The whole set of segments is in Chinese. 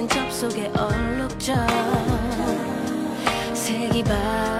같은 접속에 얼룩져. 색이 바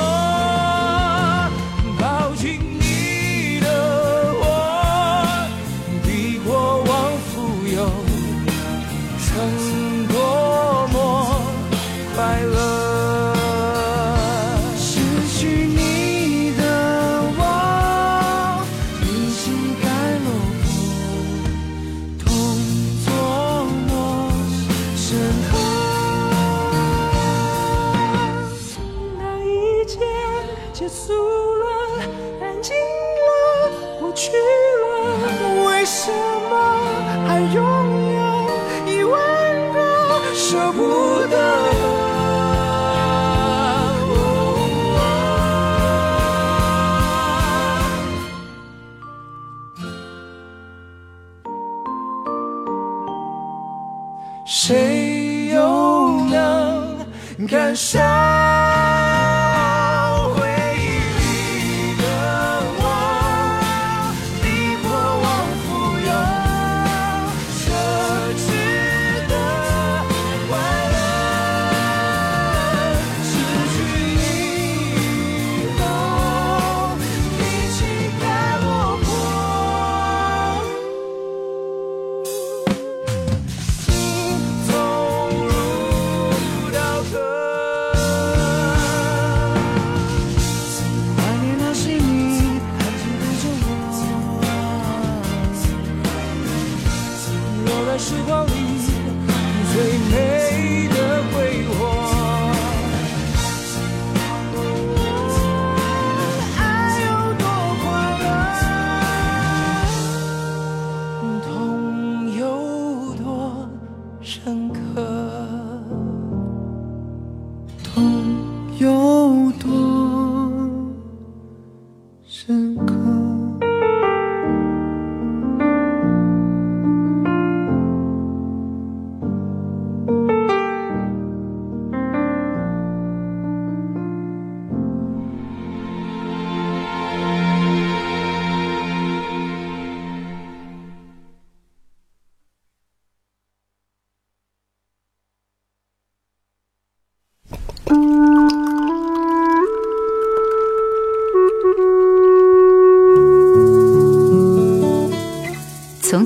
感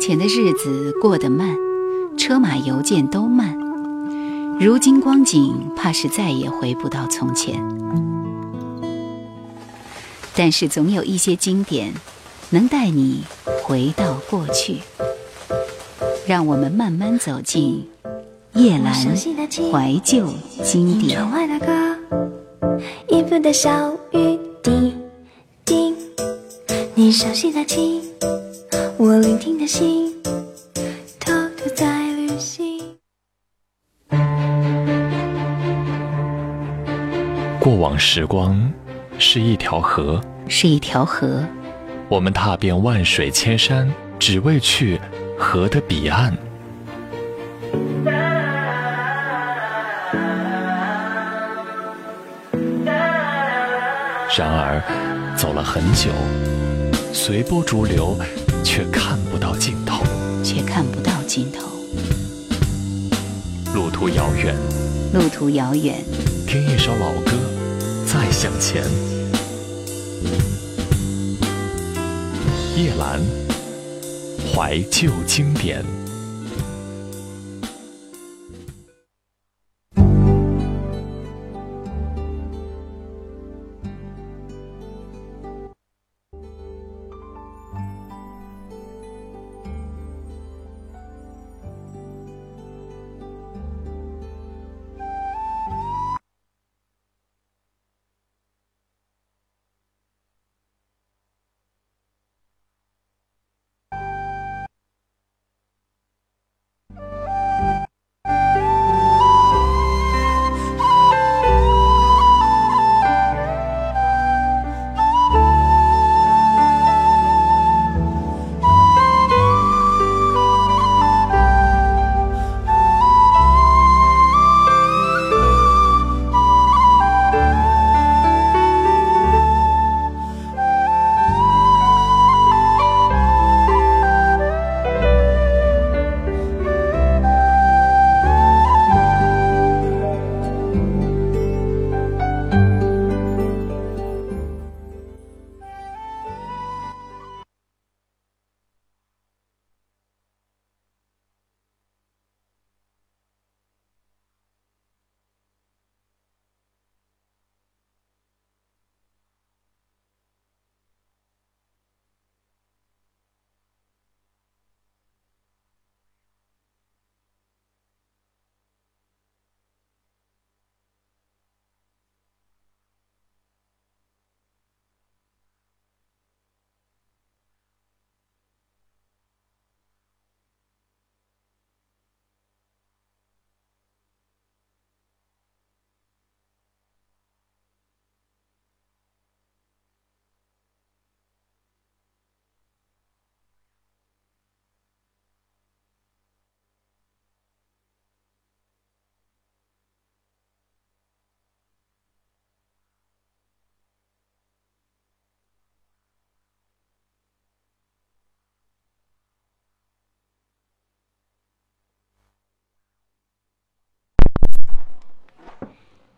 前的日子过得慢，车马邮件都慢。如今光景，怕是再也回不到从前。但是总有一些经典，能带你回到过去。让我们慢慢走进叶阑怀旧经典。你熟悉的情。我聆听的心，偷偷在旅行。过往时光是一条河，是一条河。我们踏遍万水千山，只为去河的彼岸。然而，走了很久，随波逐流。却看不到尽头，却看不到尽头。路途遥远，路途遥远。听一首老歌，再向前。叶阑，怀旧经典。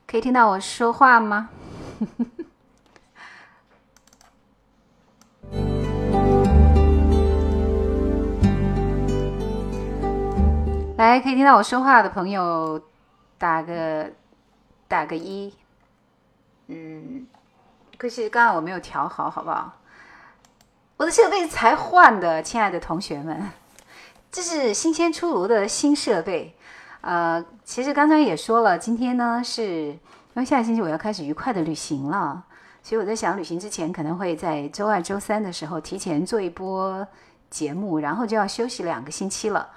可以听到我说话吗？来，可以听到我说话的朋友，打个打个一。嗯，可惜刚刚我没有调好，好不好？我的设备才换的，亲爱的同学们，这是新鲜出炉的新设备。呃，其实刚才也说了，今天呢是因为下个星期我要开始愉快的旅行了，所以我在想，旅行之前可能会在周二、周三的时候提前做一波节目，然后就要休息两个星期了。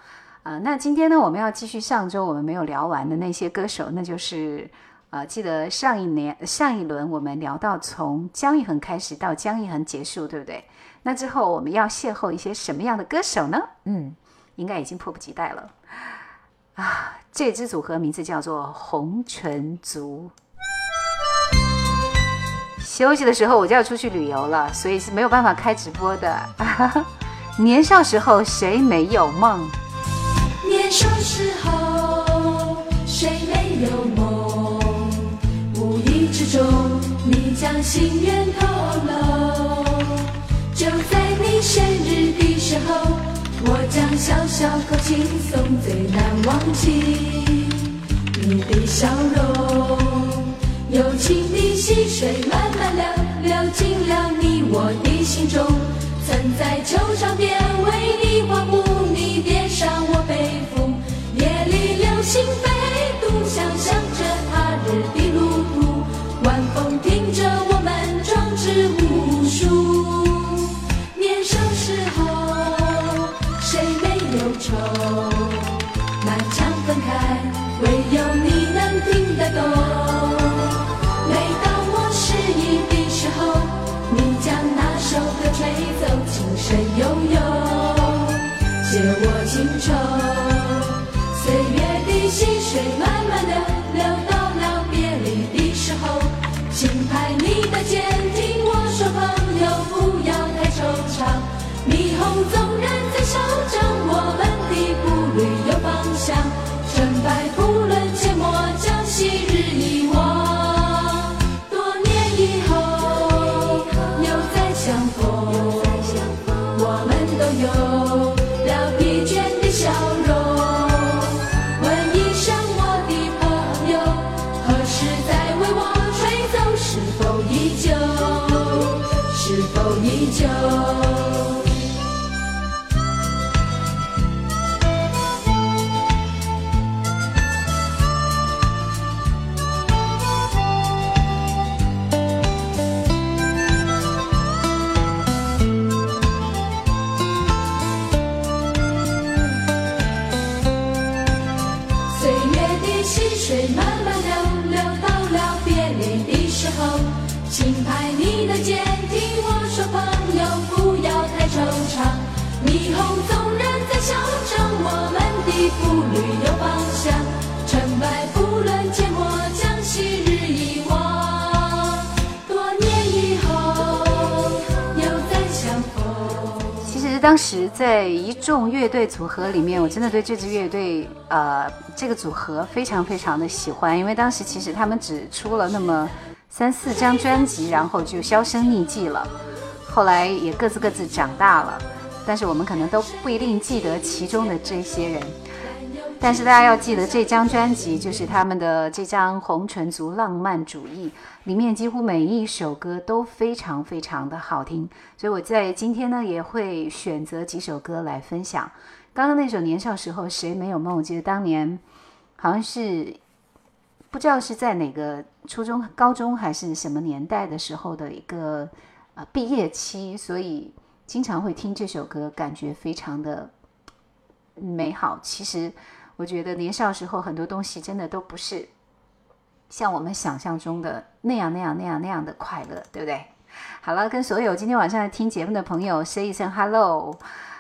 啊，那今天呢，我们要继续上周我们没有聊完的那些歌手，那就是呃，记得上一年上一轮我们聊到从姜育恒开始到姜育恒结束，对不对？那之后我们要邂逅一些什么样的歌手呢？嗯，应该已经迫不及待了。啊，这支组合名字叫做红唇族。休息的时候我就要出去旅游了，所以是没有办法开直播的。年少时候谁没有梦？年少时候谁没有梦？无意之中你将心愿透露，就在你生日的时候。我将小小口轻松，最难忘记你的笑容。友情的溪水慢慢流，流进了你我的心中。曾在球场边为你欢呼，你点上我背负。夜里流星飞渡，想象着他日的我当时在一众乐队组合里面，我真的对这支乐队，呃，这个组合非常非常的喜欢，因为当时其实他们只出了那么三四张专辑，然后就销声匿迹了。后来也各自各自长大了，但是我们可能都不一定记得其中的这些人。但是大家要记得，这张专辑就是他们的这张《红唇族浪漫主义》，里面几乎每一首歌都非常非常的好听。所以我在今天呢，也会选择几首歌来分享。刚刚那首《年少时候谁没有梦》，我记得当年好像是不知道是在哪个初中、高中还是什么年代的时候的一个呃毕业期，所以经常会听这首歌，感觉非常的美好。其实。我觉得年少时候很多东西真的都不是像我们想象中的那样那样那样那样的快乐，对不对？好了，跟所有今天晚上听节目的朋友说一声 hello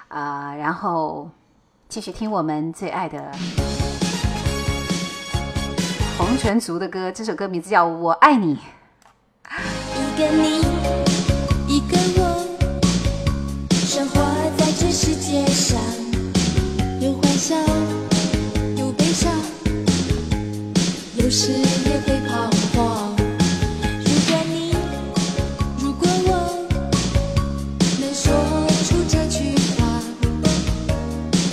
啊，然后继续听我们最爱的红唇族的歌，这首歌名字叫《我爱你》。一个你，一个我，生活在这世界上，有欢笑。有时也会彷徨。如果你如果我能说出这句话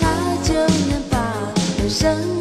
他就能把人生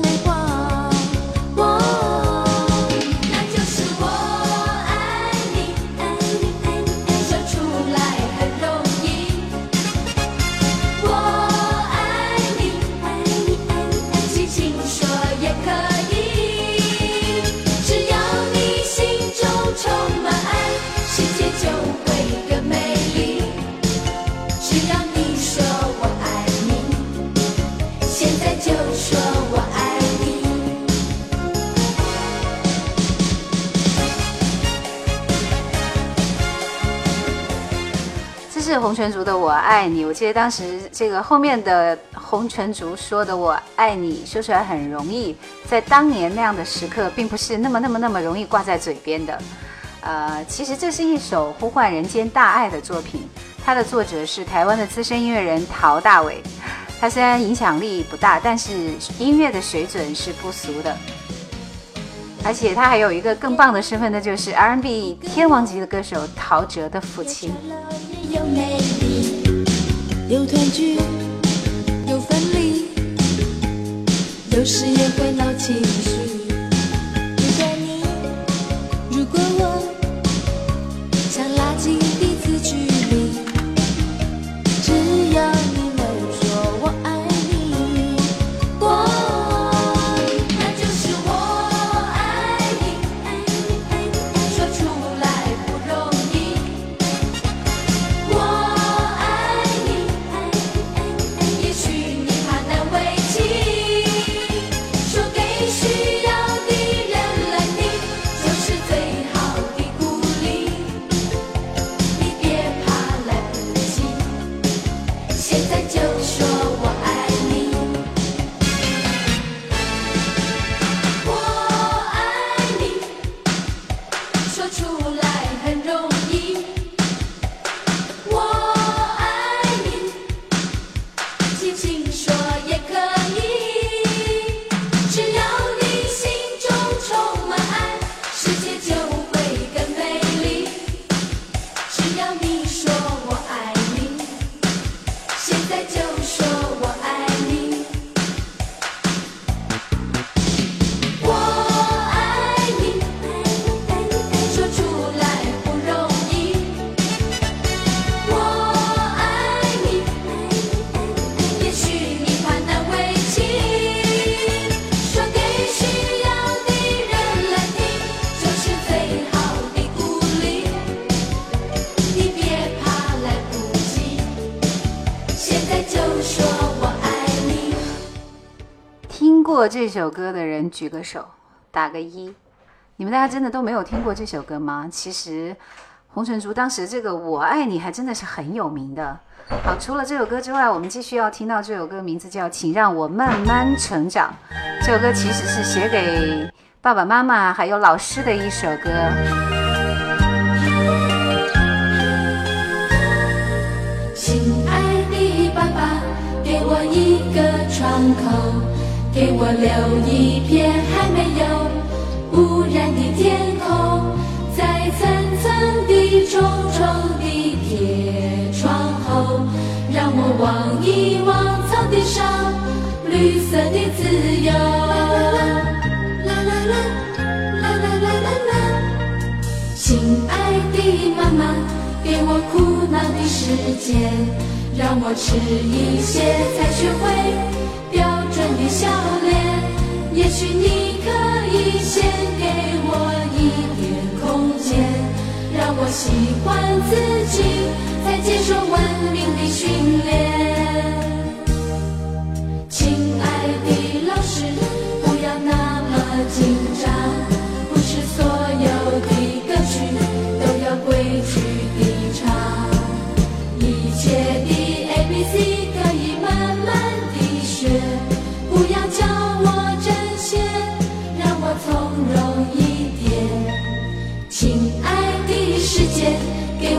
红泉族的“我爱你”，我记得当时这个后面的红泉族说的“我爱你”，说出来很容易，在当年那样的时刻，并不是那么那么那么容易挂在嘴边的。呃，其实这是一首呼唤人间大爱的作品，它的作者是台湾的资深音乐人陶大伟。他虽然影响力不大，但是音乐的水准是不俗的，而且他还有一个更棒的身份，那就是 R&B 天王级的歌手陶喆的父亲。有，团聚，有分离，有时也会闹情绪。这首歌的人举个手，打个一。你们大家真的都没有听过这首歌吗？其实红唇竹当时这个“我爱你”还真的是很有名的。好，除了这首歌之外，我们继续要听到这首歌，名字叫《请让我慢慢成长》。这首歌其实是写给爸爸妈妈还有老师的一首歌。亲爱的爸爸，给我一个窗口，给我留一片还没有污染的天空，在层层的重重的铁窗后，让我望一望草地上绿色的自由。啦啦啦啦啦啦啦啦。亲爱的妈妈，给我苦恼的时间，让我吃一些才学会笑脸。也许你可以先给我一点空间，让我喜欢自己，再接受文明的训练。亲爱的老师，不要那么紧张，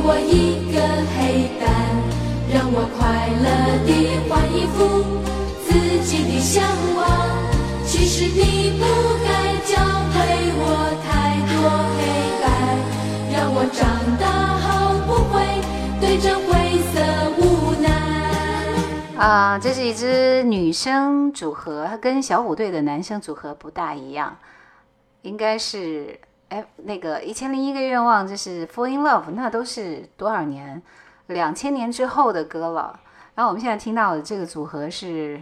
我一个黑板，让我快乐地画一幅自己的向往。其实你不该教会我太多黑白，让我长大后不会对这灰色无奈。啊，这是一支女生组合，跟小虎队的男生组合不大一样，应该是哎那个一千零一个愿望，就是 Fall in Love，那都是多少年？两千年之后的歌了。然后我们现在听到的这个组合是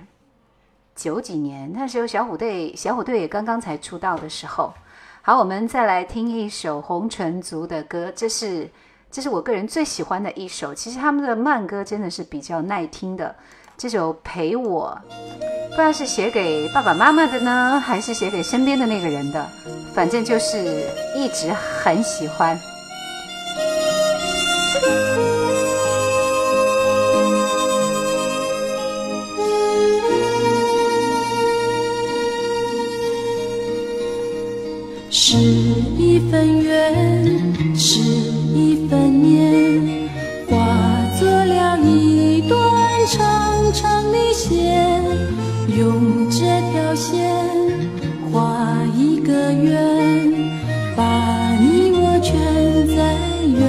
九几年，那时候小虎队小虎队也刚刚才出道的时候。好，我们再来听一首红唇族的歌，这是这是我个人最喜欢的一首。其实他们的慢歌真的是比较耐听的。这首陪我，不知道是写给爸爸妈妈的呢，还是写给身边的那个人的，反正就是一直很喜欢。是一份缘，线，用这条线画一个圆，把你我圈在圆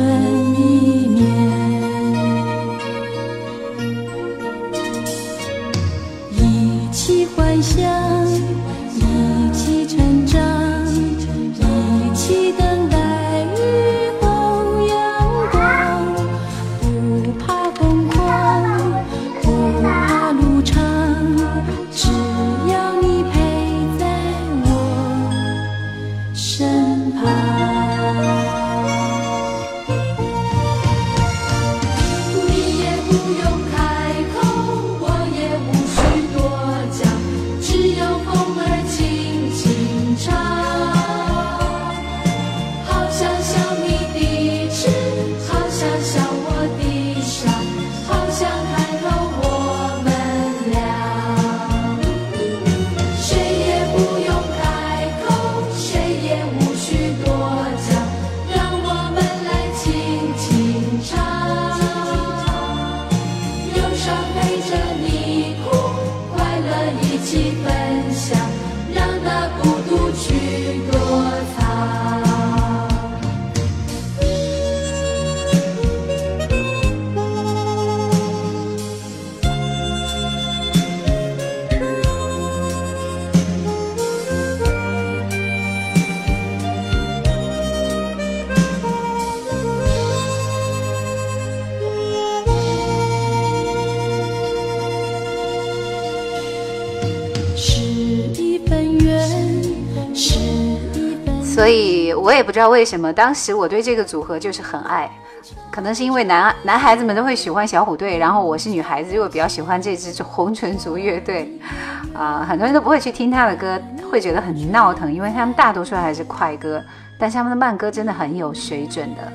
里面，一起幻想。也不知道为什么，当时我对这个组合就是很爱，可能是因为男男孩子们都会喜欢小虎队，然后我是女孩子，又比较喜欢这支红唇族乐队，啊，很多人都不会去听他的歌，会觉得很闹腾，因为他们大多数还是快歌，但是他们的慢歌真的很有水准的。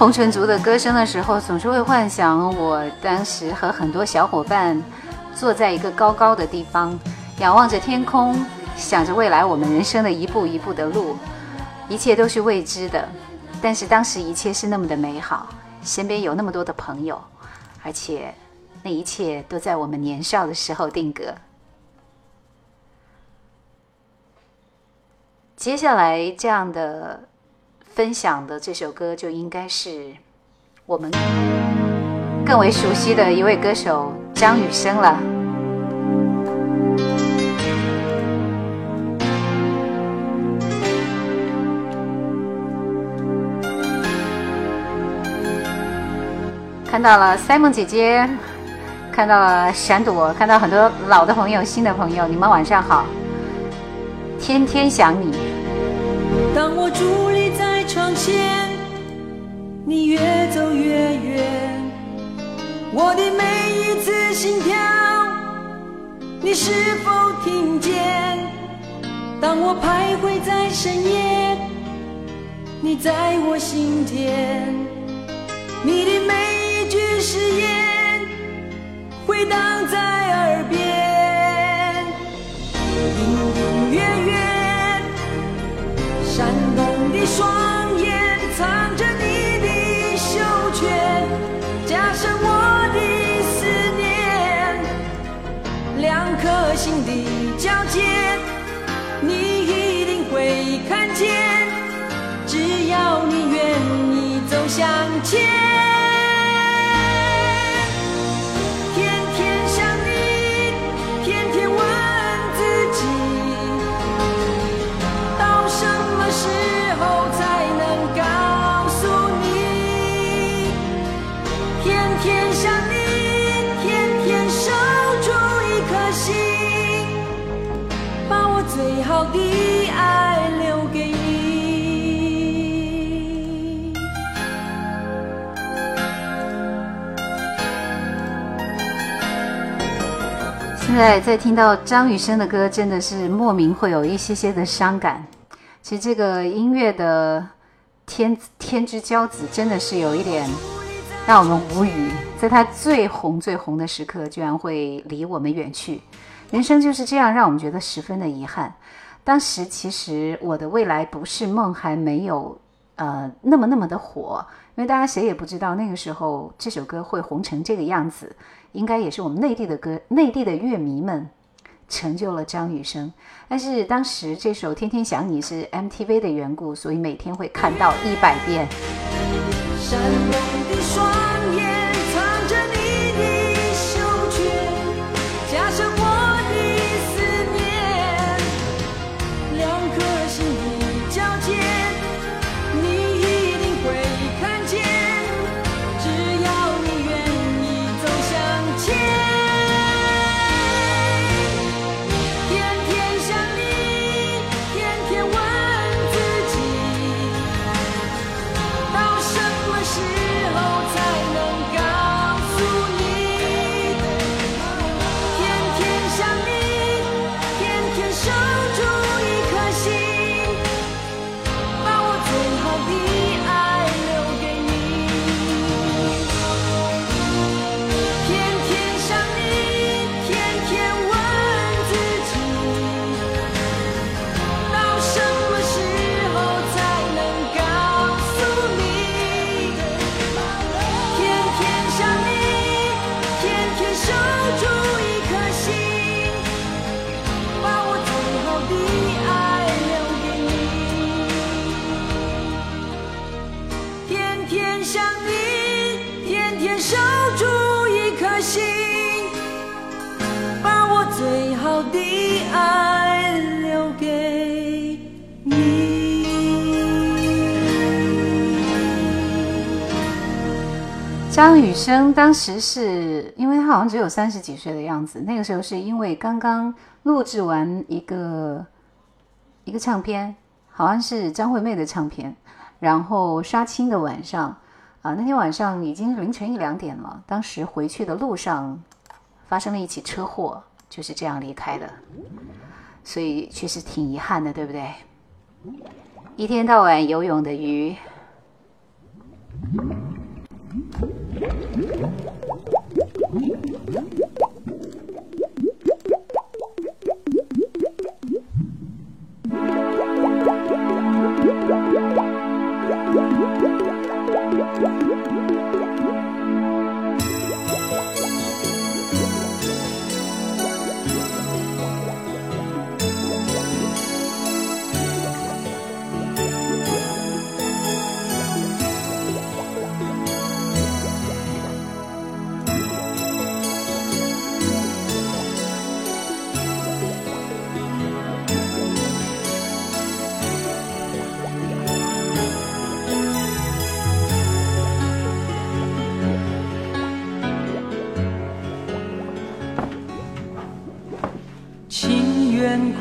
红尘族的歌声的时候，总是会幻想我当时和很多小伙伴坐在一个高高的地方，仰望着天空，想着未来我们人生的一步一步的路，一切都是未知的，但是当时一切是那么的美好，身边有那么多的朋友，而且那一切都在我们年少的时候定格。接下来这样的。分享的这首歌就应该是我们更为熟悉的一位歌手张雨生了。看到了 Simon 姐姐，看到了闪躲，看到很多老的朋友、新的朋友，你们晚上好，天天想你。当我伫立在。窗前，你越走越远，我的每一次心跳，你是否听见？当我徘徊在深夜，你在我心田，你的每一句誓言回荡在耳边，隐隐约约，闪动的双藏着你的羞怯，加深我的思念，两颗心的交界，你一定会看见，只要你愿意走向前。在在听到张雨生的歌，真的是莫名会有一些些的伤感。其实这个音乐的天天之骄子，真的是有一点让我们无语。在他最红最红的时刻，居然会离我们远去。人生就是这样，让我们觉得十分的遗憾。当时其实我的未来不是梦还没有呃那么那么的火，因为大家谁也不知道那个时候这首歌会红成这个样子。应该也是我们内地的歌，内地的乐迷们成就了张雨生。但是当时这首《天天想你》是 MTV 的缘故，所以每天会看到一百遍。闪动的双眼张雨生当时是因为他好像只有三十几岁的样子，那个时候是因为刚刚录制完一个一个唱片，好像是张惠妹的唱片，然后杀青的晚上啊，那天晚上已经凌晨一两点了，当时回去的路上发生了一起车祸，就是这样离开的，所以确实挺遗憾的，对不对？一天到晚游泳的鱼。Yeah.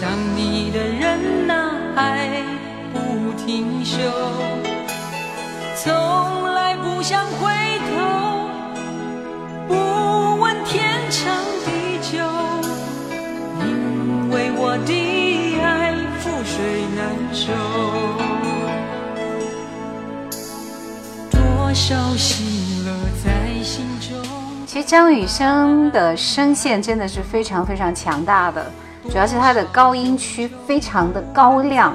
想你的人呐爱不停休，从来不想回头，不问天长地久，因为我的爱覆水难收。多少喜乐在心中。其实张雨生的声线真的是非常非常强大的，主要是他的高音区非常的高亮，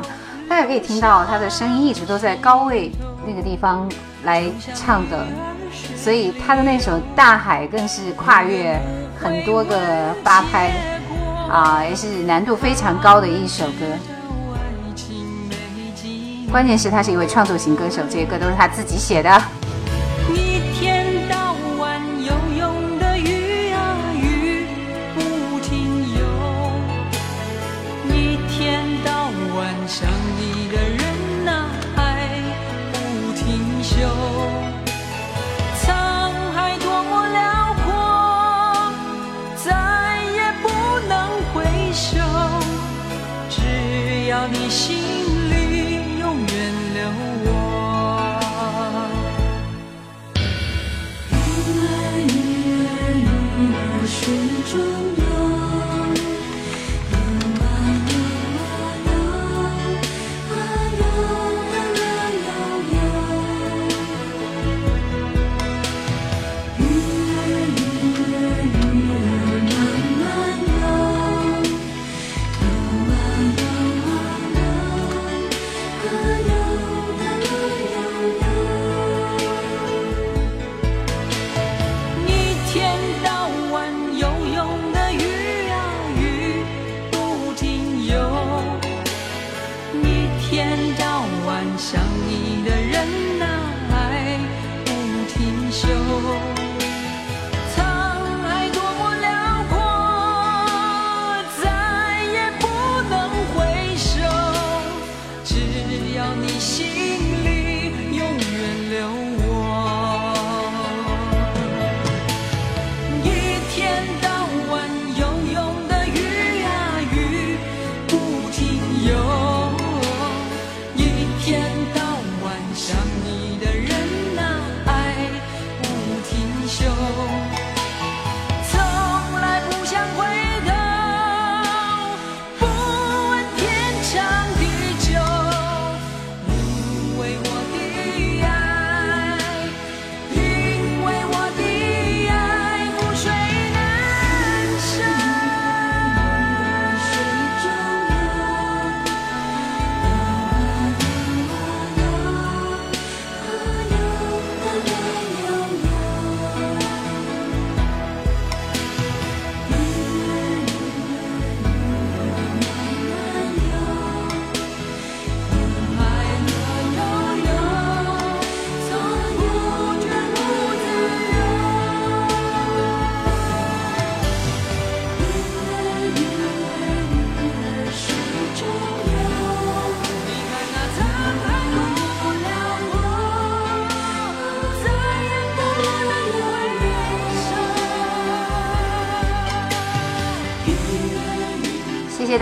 大家可以听到他的声音一直都在高位那个地方来唱的，所以他的那首《大海》更是跨越很多个八拍，啊，也是难度非常高的一首歌。关键是他是一位创作型歌手，这些歌都是他自己写的。要你心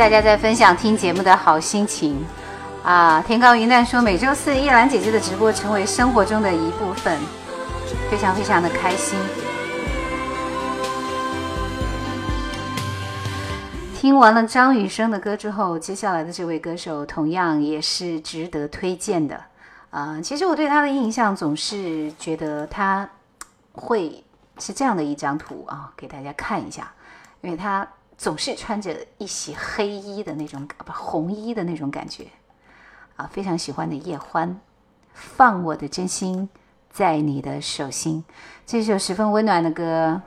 大家在分享听节目的好心情啊！天高云淡说，每周四叶兰姐姐的直播成为生活中的一部分，非常非常的开心。听完了张雨生的歌之后，接下来的这位歌手同样也是值得推荐的。啊、其实我对他的印象总是觉得他会是这样的一张图啊，给大家看一下，因为他总是穿着一袭黑衣的那种，不红衣的那种感觉啊，非常喜欢的叶欢放我的真心在你的手心。这首十分温暖的歌。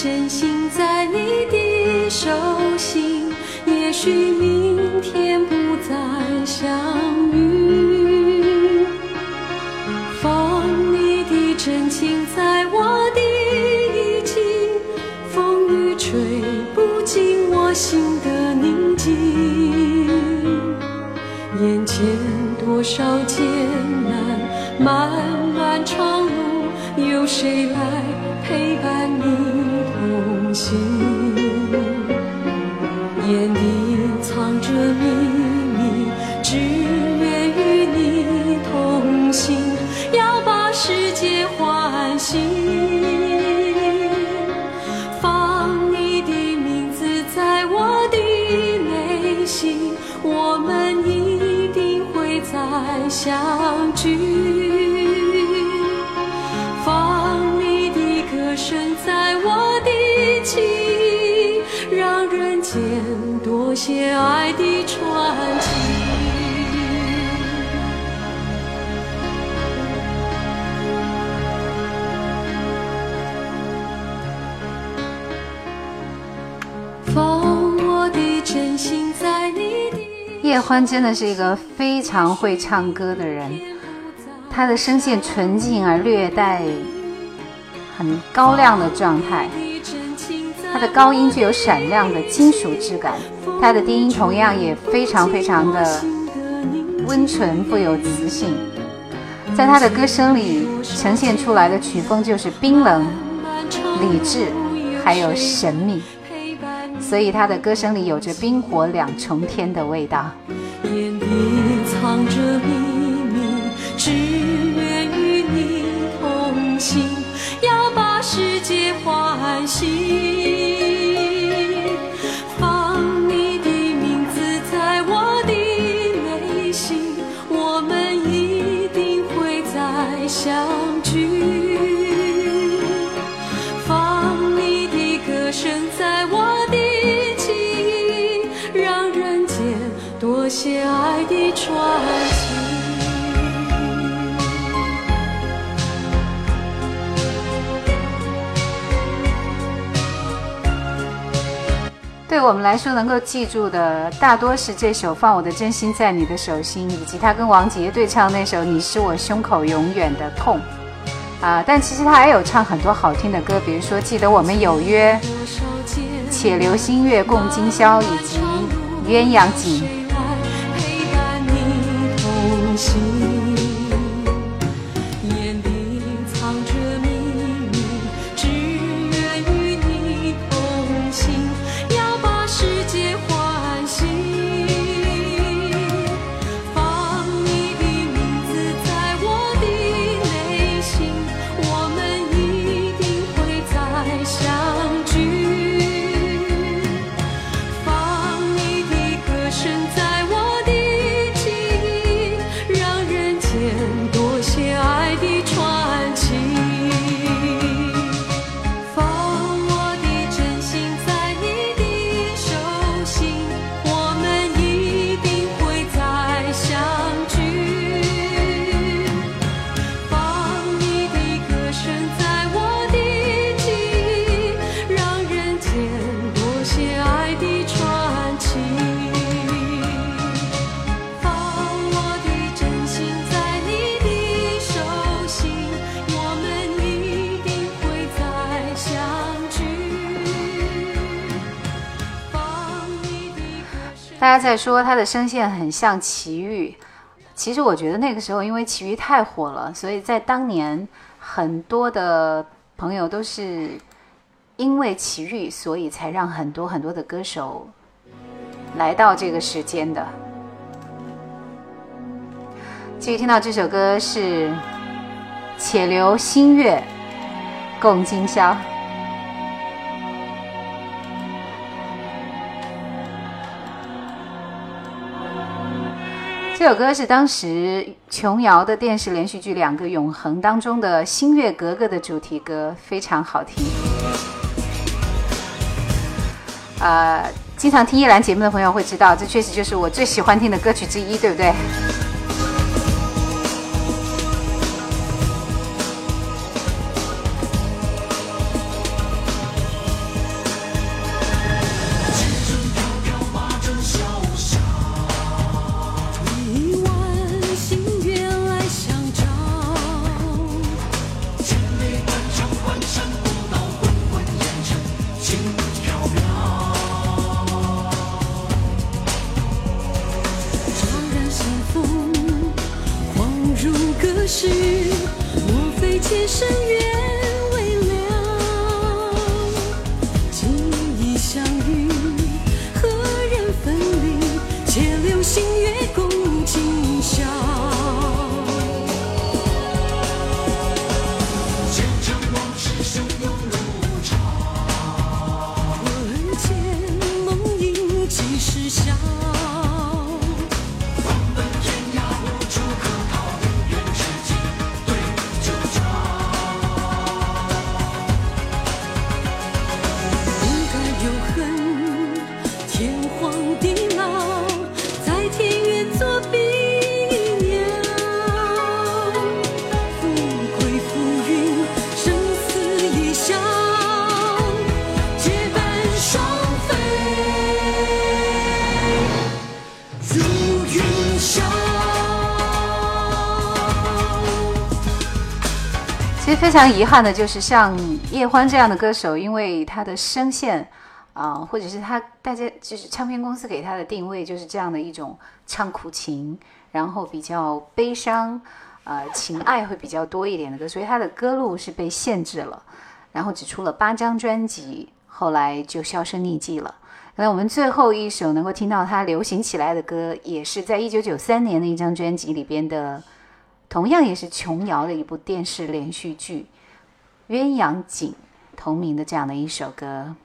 真心在你的手心，也许明天不再相遇。风，你的真情在我的衣襟，风雨吹不进我心的宁静。眼前多少景。欢真的是一个非常会唱歌的人，他的声线纯净而略带很高亮的状态，他的高音具有闪亮的金属质感，他的低音同样也非常非常的温纯富有磁性，在他的歌声里呈现出来的曲风就是冰冷、理智，还有神秘。所以他的歌声里有着冰火两重天的味道。眼底藏着秘密，只愿与你同行，要把世界唤醒。对我们来说，能够记住的大多是这首《放我的真心在你的手心》，以及他跟王杰对唱那首《你是我胸口永远的痛》啊。但其实他还有唱很多好听的歌，比如说《记得我们有约》《且留星月共今宵》，以及《鸳鸯锦》。陪伴你同行大家在说他的声线很像齐豫，其实我觉得那个时候因为齐豫太火了，所以在当年很多的朋友都是因为齐豫，所以才让很多很多的歌手来到这个时间的。继续听到这首歌是《且留新月共今宵》。这首歌是当时琼瑶的电视连续剧《两个永恒》当中的《星月格格》的主题歌，非常好听。呃，经常听叶兰节目的朋友会知道，这确实就是我最喜欢听的歌曲之一，对不对？非常遗憾的就是，像叶欢这样的歌手，因为他的声线啊，或者是他大家就是唱片公司给他的定位就是这样的一种唱苦情，然后比较悲伤，呃，情爱会比较多一点的歌，所以他的歌路是被限制了，然后只出了八张专辑，后来就销声匿迹了。那我们最后一首能够听到他流行起来的歌，也是在一九九三年的一张专辑里边的。同样也是琼瑶的一部电视连续剧《鸳鸯锦》同名的这样的一首歌。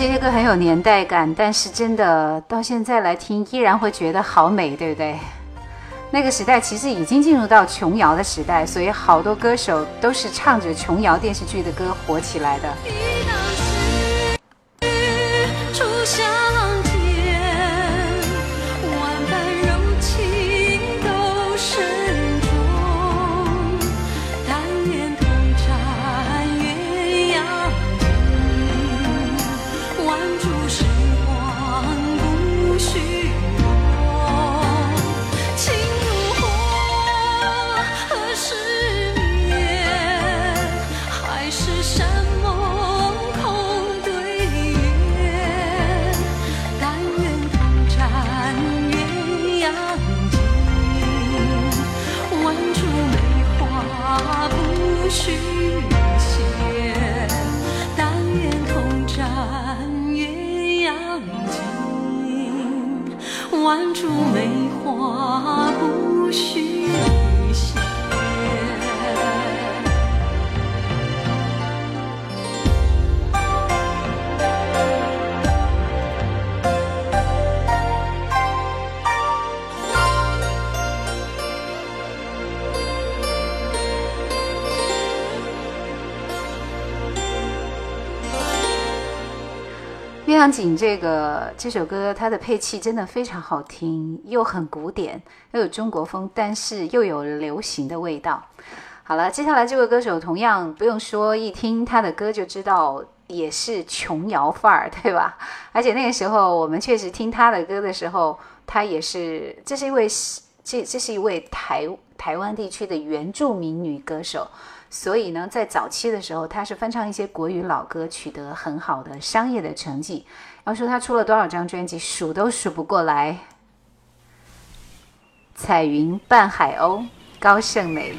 这些歌很有年代感，但是真的到现在来听，依然会觉得好美，对不对？那个时代其实已经进入到琼瑶的时代，所以好多歌手都是唱着琼瑶电视剧的歌火起来的。《景》这个这首歌，它的配器真的非常好听，又很古典，又有中国风，但是又有流行的味道。好了，接下来这位歌手同样不用说，一听他的歌就知道也是琼瑶范儿，对吧？而且那个时候我们确实听他的歌的时候，他也是，这是一位这这是一位台台湾地区的原住民女歌手。所以呢，在早期的时候，他是翻唱一些国语老歌，取得很好的商业的成绩。要说他出了多少张专辑，数都数不过来。彩云伴海鸥，高胜美。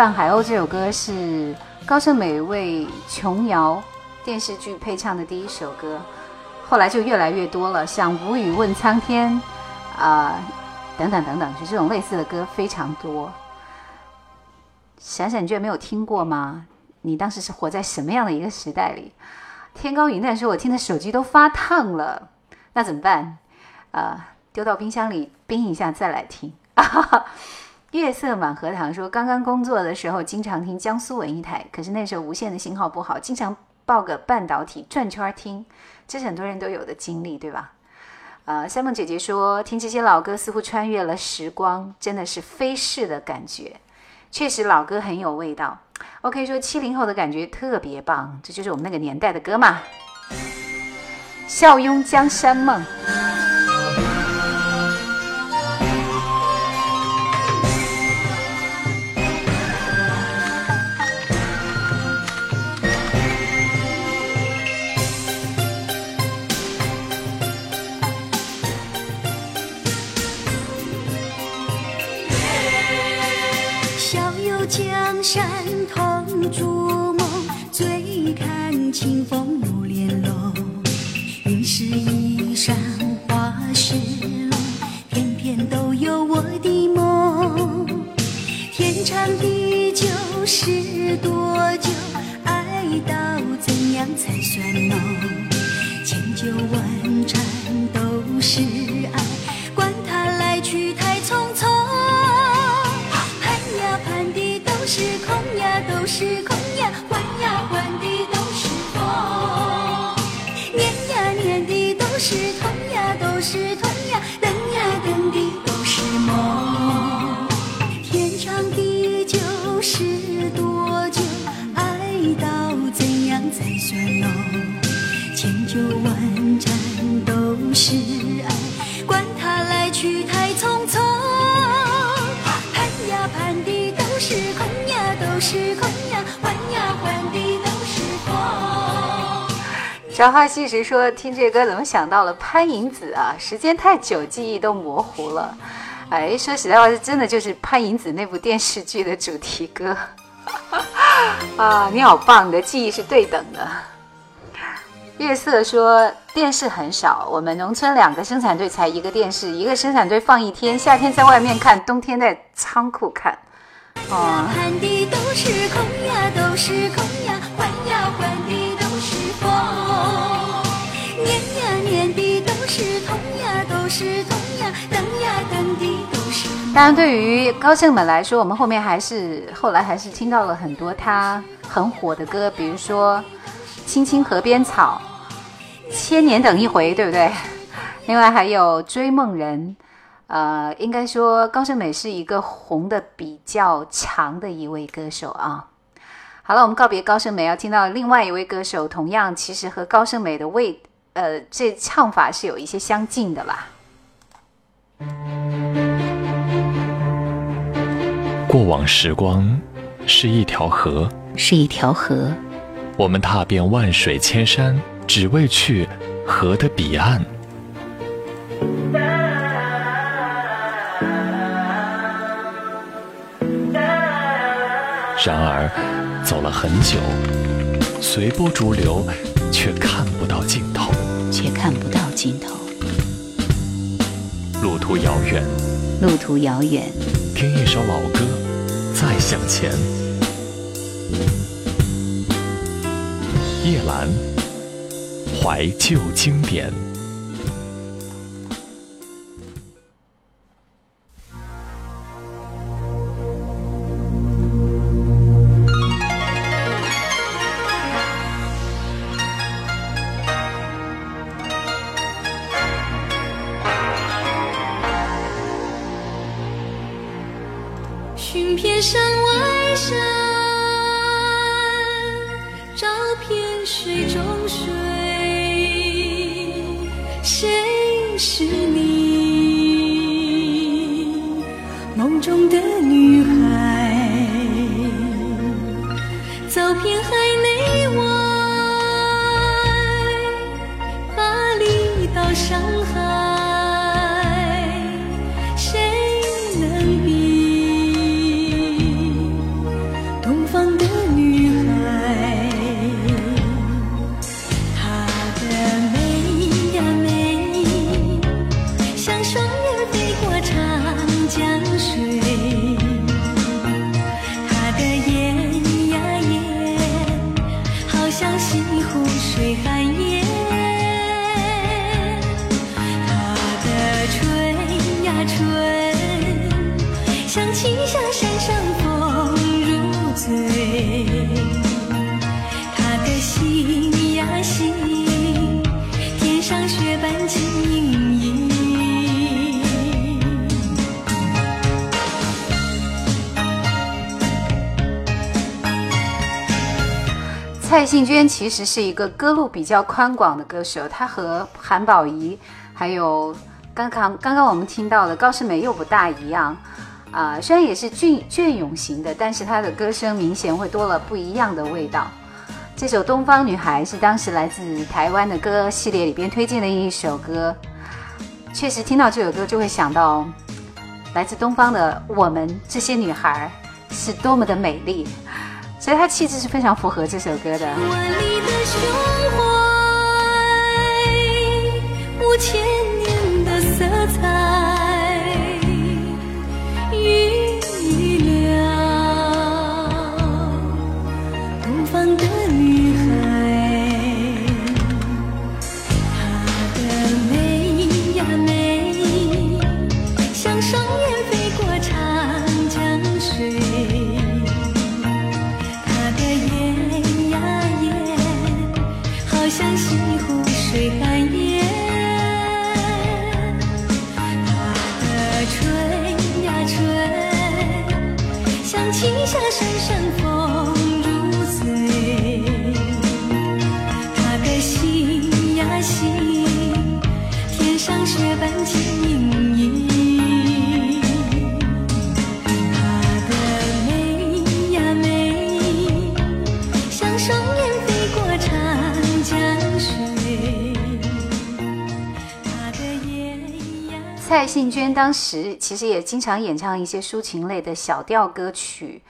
伴海鸥》这首歌是高胜美为琼瑶电视剧配唱的第一首歌，后来就越来越多了，像《无语问苍天》啊、等等等等，就这种类似的歌非常多。闪闪，你居然没有听过吗？你当时是活在什么样的一个时代里？天高云淡说，我听的手机都发烫了，那怎么办？呃，丢到冰箱里冰一下再来听。月色满荷塘说，刚刚工作的时候经常听江苏文艺台，可是那时候无线的信号不好，经常抱个半导体转圈听，这是很多人都有的经历，对吧？呃，三梦姐姐说，听这些老歌似乎穿越了时光，真的是飞逝的感觉。确实，老歌很有味道。OK，说七零后的感觉特别棒，这就是我们那个年代的歌嘛。笑拥江山梦。山同筑梦，醉看清风入帘楼。云是衣裳花是龙，偏偏都有我的梦。天长地久是多久？爱到怎样才算浓？千秋万盏都是爱，朝花夕拾说：“听这歌怎么想到了潘迎紫啊？时间太久，记忆都模糊了。哎，说实在话，这真的就是潘迎紫那部电视剧的主题歌 啊！你好棒，你的记忆是对等的。”月色说：“电视很少，我们农村两个生产队才一个电视，一个生产队放一天，夏天在外面看，冬天在仓库看。”哦，盼的都是空呀，都是空呀，换呀换的是东呀，等呀，等的都是当然，对于高胜美来说，我们后面还是后来还是听到了很多他很火的歌，比如说《青青河边草》《千年等一回》，对不对？另外还有《追梦人》。呃，应该说高胜美是一个红的比较长的一位歌手啊。好了，我们告别高胜美，要听到另外一位歌手，同样其实和高胜美的味呃这唱法是有一些相近的啦。过往时光是一条河，是一条河，我们踏遍万水千山，只为去河的彼岸。然而，走了很久，随波逐流，却看不到尽头。却看不到尽头。路途遥远，路途遥远，听一首老歌，再向前。叶兰，怀旧经典。娟其实是一个歌路比较宽广的歌手，她和韩宝仪还有刚刚刚刚我们听到的高胜美又不大一样啊、虽然也是隽隽永型的，但是她的歌声明显会多了不一样的味道。这首《东方女孩》是当时来自台湾的歌系列里边推荐的一首歌，确实听到这首歌就会想到来自东方的我们这些女孩是多么的美丽。所以她气质是非常符合这首歌的。万里的胸怀，五千年的色彩，蔡幸娟当时其实也经常演唱一些抒情类的小调歌曲，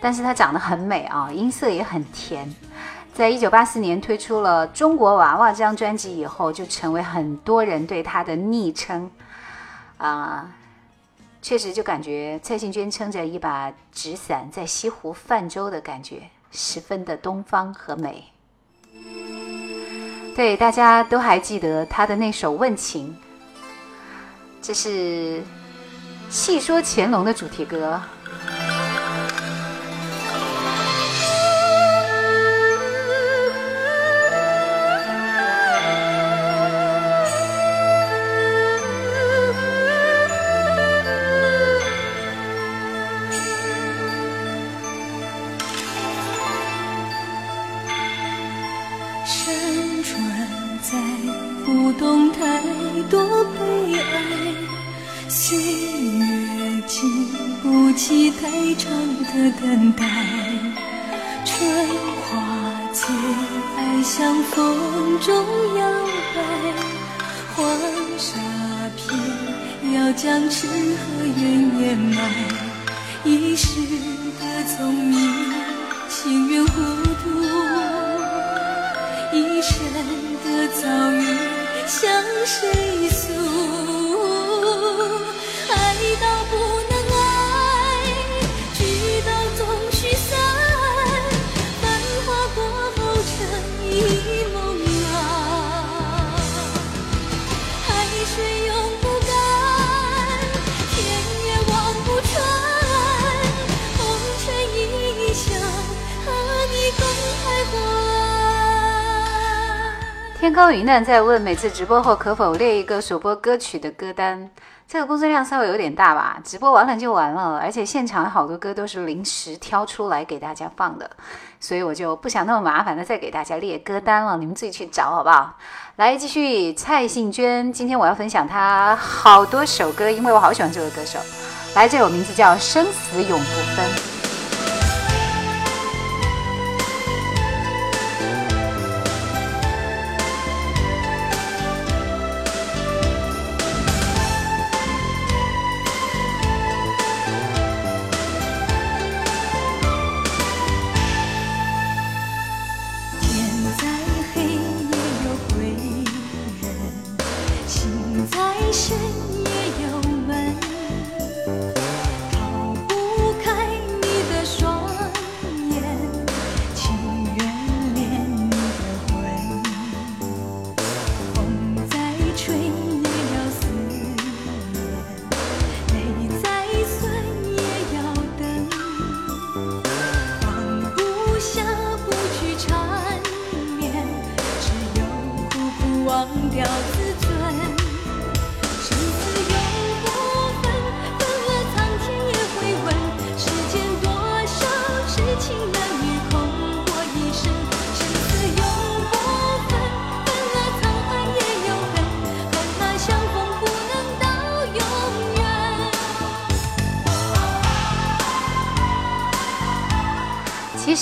但是她长得很美啊，音色也很甜。在一九八四年推出了《中国娃娃》这张专辑以后，就成为很多人对她的昵称啊。确实就感觉蔡幸娟撑着一把纸伞在西湖泛舟的感觉，十分的东方和美。对，大家都还记得她的那首《问情》。这是《戏说乾隆》的主题歌。起太长的等待。春花最爱向风中摇摆，黄沙片要将痴和怨掩埋。一世的聪明，情愿糊涂。一生的遭遇向谁诉？天高云淡在问，每次直播后可否列一个首播歌曲的歌单？这个工作量稍微有点大吧，直播完了就完了，而且现场好多歌都是临时挑出来给大家放的，所以我就不想那么麻烦的再给大家列歌单了，你们自己去找好不好？来，继续蔡幸娟，今天我要分享她好多首歌，因为我好喜欢这位歌手。来，这首名字叫《生死永不分》。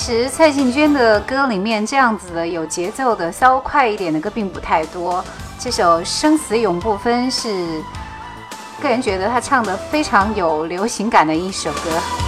其实蔡幸娟的歌里面这样子的有节奏的、稍快一点的歌并不太多。这首《生死永不分》是个人觉得她唱的非常有流行感的一首歌。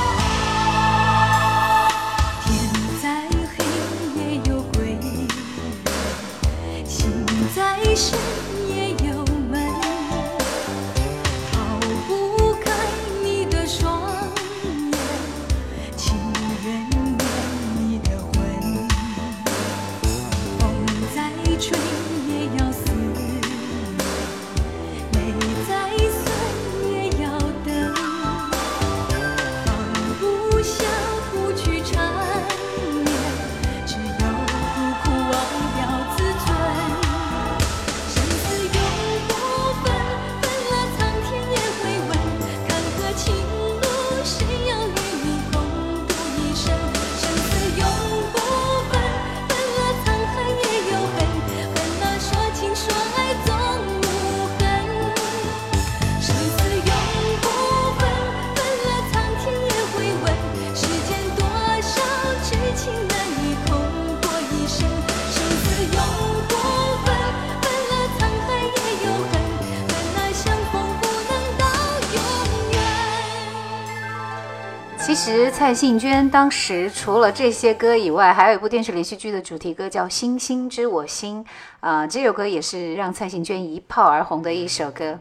蔡幸娟当时除了这些歌以外，还有一部电视连续剧的主题歌叫《星星知我心》啊，这首歌也是让蔡幸娟一炮而红的一首歌。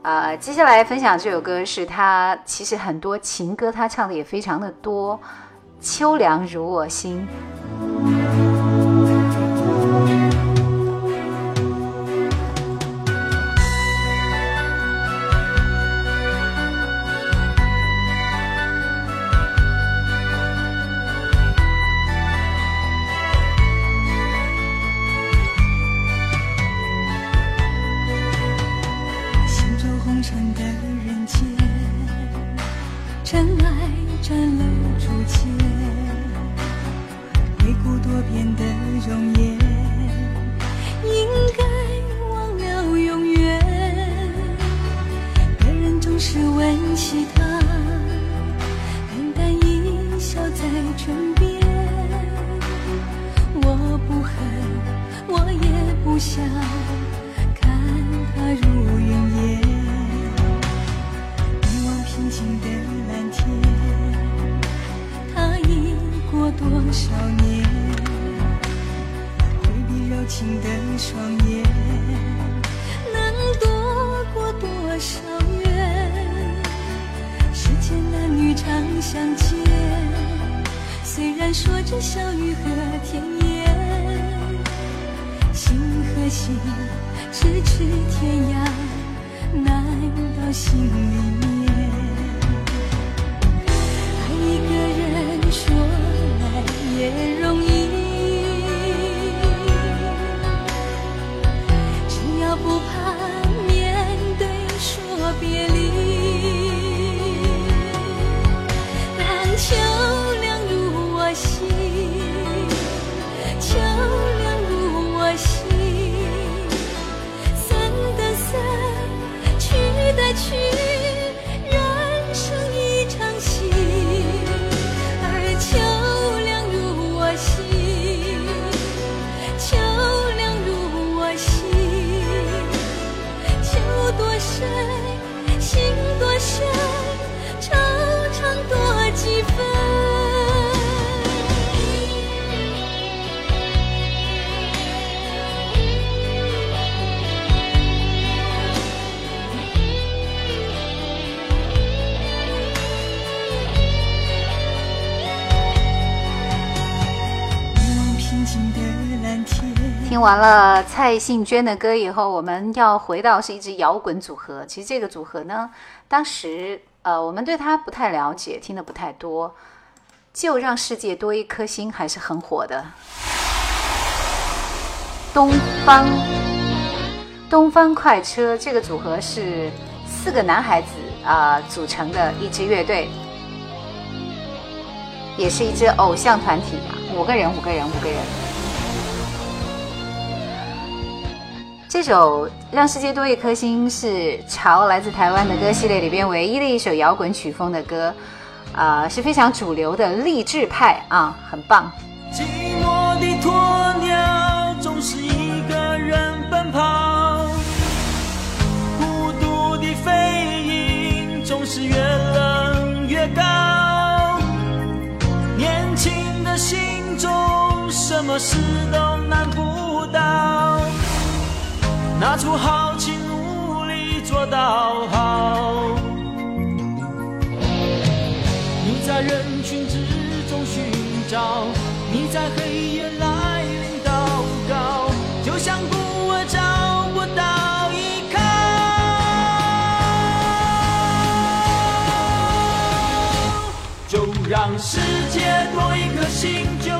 啊，接下来分享这首歌是她其实很多情歌她唱的也非常的多，《秋凉如我心》。完了蔡幸娟的歌以后，我们要回到是一支摇滚组合。其实这个组合呢，当时呃，我们对他不太了解，听的不太多。就让世界多一颗星还是很火的。东方东方快车这个组合是四个男孩子啊组成的一支乐队，也是一支偶像团体啊，五个人，五个人，五个人。这首《让世界多一颗心》是潮来自台湾的歌系列里边唯一的一首摇滚曲风的歌，啊，是非常主流的励志派啊，很棒。寂寞的鸵鸟总是一个人奔跑，孤独的飞鹰总是越冷越高。年轻的心中什么事都难不倒，拿出豪情努力做到好。你在人群之中寻找。你在黑夜来临祷告，就像孤儿找不到依靠。就让世界多一颗心，就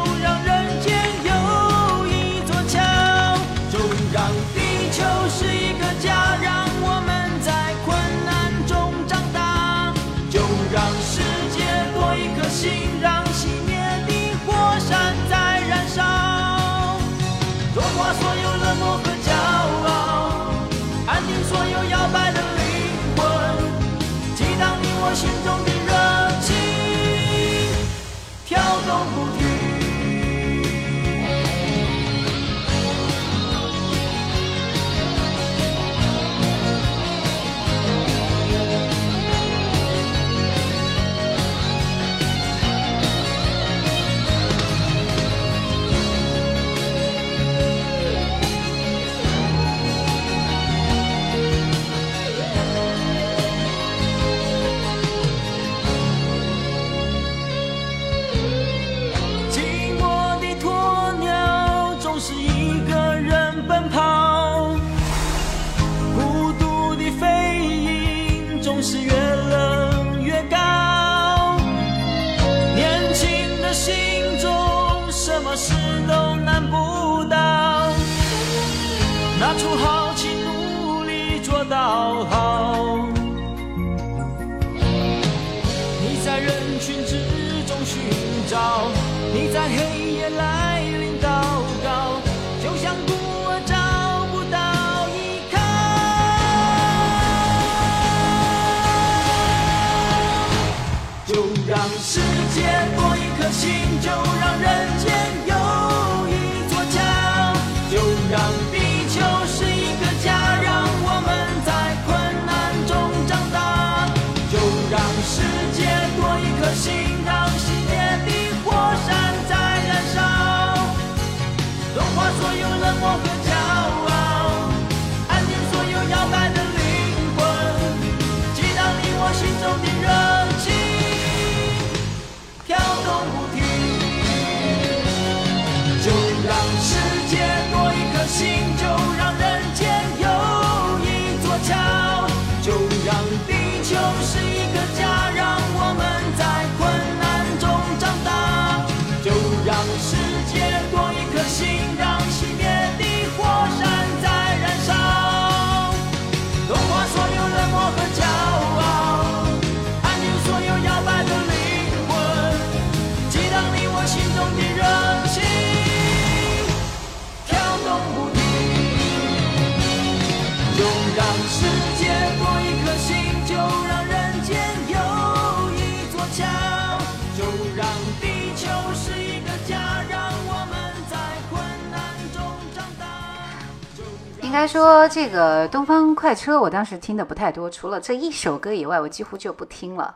应该说，这个东方快车，我当时听的不太多，除了这一首歌以外，我几乎就不听了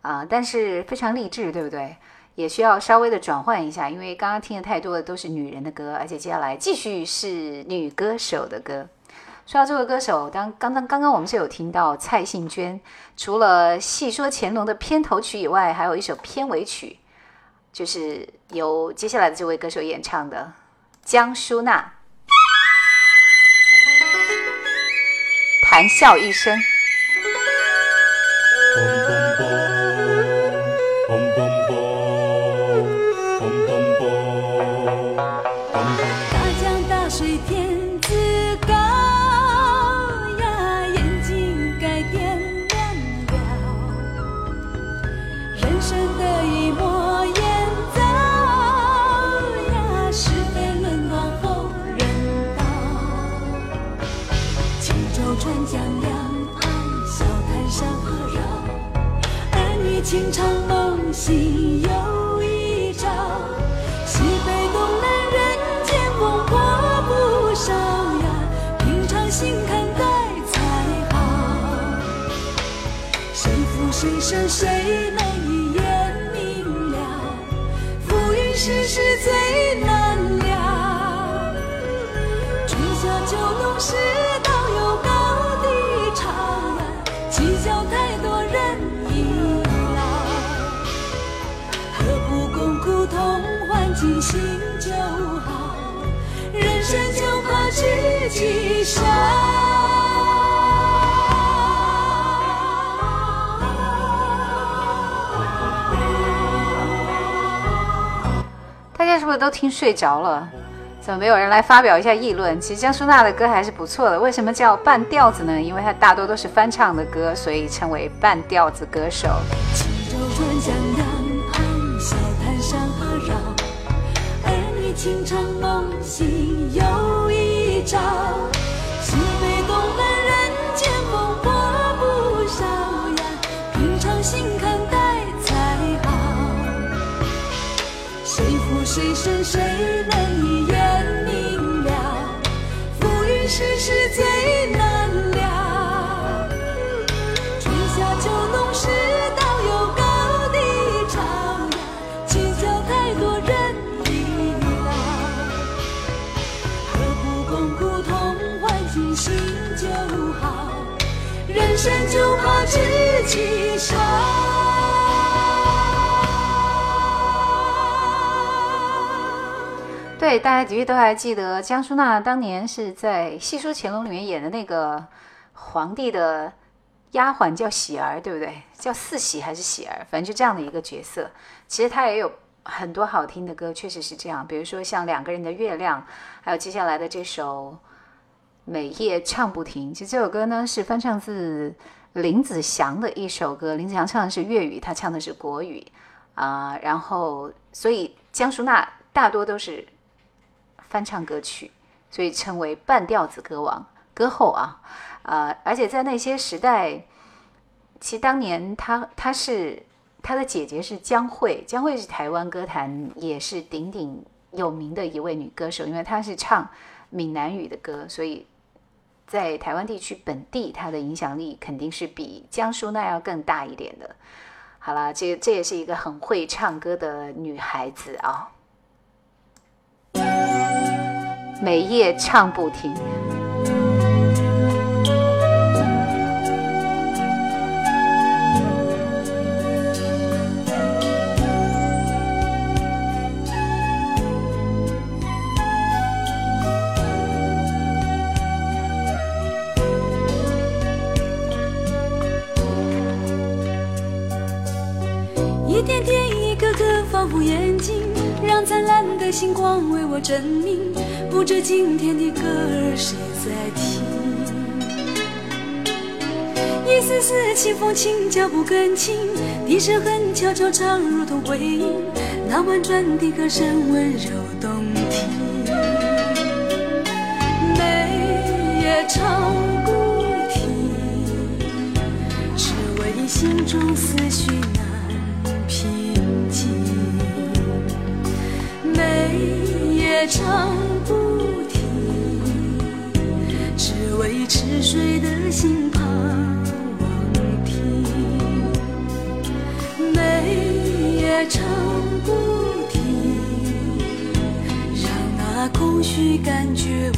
啊。但是非常励志，对不对？也需要稍微的转换一下，因为刚刚听的太多的都是女人的歌，而且接下来继续是女歌手的歌。说到这位歌手，当刚刚刚刚我们是有听到蔡幸娟，除了《戏说乾隆》的片头曲以外，还有一首片尾曲，就是由接下来的这位歌手演唱的江淑娜。谈笑一声。醒大家是不是都听睡着了？怎么没有人来发表一下议论？其实江苏娜的歌还是不错的。为什么叫半调子呢？因为它大多都是翻唱的歌，所以称为半调子歌手。轻舟转江洋，岸小滩上和绕。儿女情长梦醒又一朝。西北东南人间风波不少呀，平常心看待才好。谁负谁胜谁能一眼明了？浮云世事最生就怕知己少。对，大家的确都还记得江淑娜当年是在《戏说乾隆》里面演的那个皇帝的丫鬟，叫喜儿，对不对？叫四喜还是喜儿？反正就这样的一个角色。其实她也有很多好听的歌，确实是这样。比如说像《两个人的月亮》，还有接下来的这首《每夜唱不停》。其实这首歌呢是翻唱自林子祥的一首歌，林子祥唱的是粤语，他唱的是国语啊、然后所以江淑娜大多都是翻唱歌曲，所以称为半调子歌王、歌后啊。呃，而且在那些时代，其实当年她她是她的姐姐是江蕙，江蕙是台湾歌坛也是鼎鼎有名的一位女歌手，因为她是唱闽南语的歌，所以在台湾地区本地它的影响力肯定是比江苏那要更大一点的。好了，这这也是一个很会唱歌的女孩子啊。每夜唱不停。一天天，一个个仿佛眼睛，让灿烂的星光为我证明。不知今天的歌儿谁在听？一丝丝清风轻，脚步更轻，笛声很悄悄唱，如同回音。那婉转的歌声温柔动听，每夜唱不停，只为心中思绪唱不停，只为痴睡的心盼望听。泪也唱不停，让那空虚感觉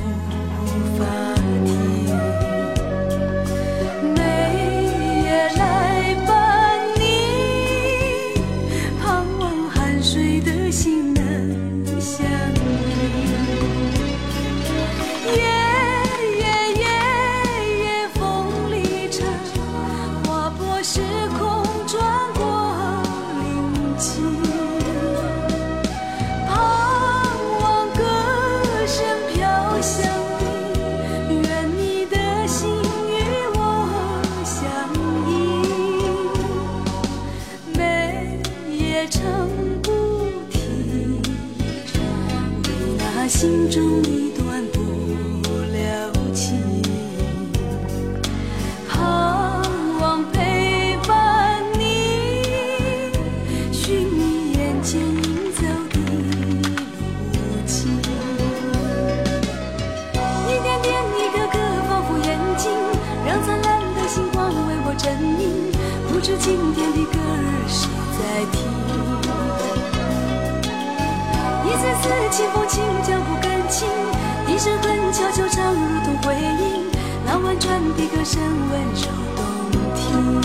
声温柔动听。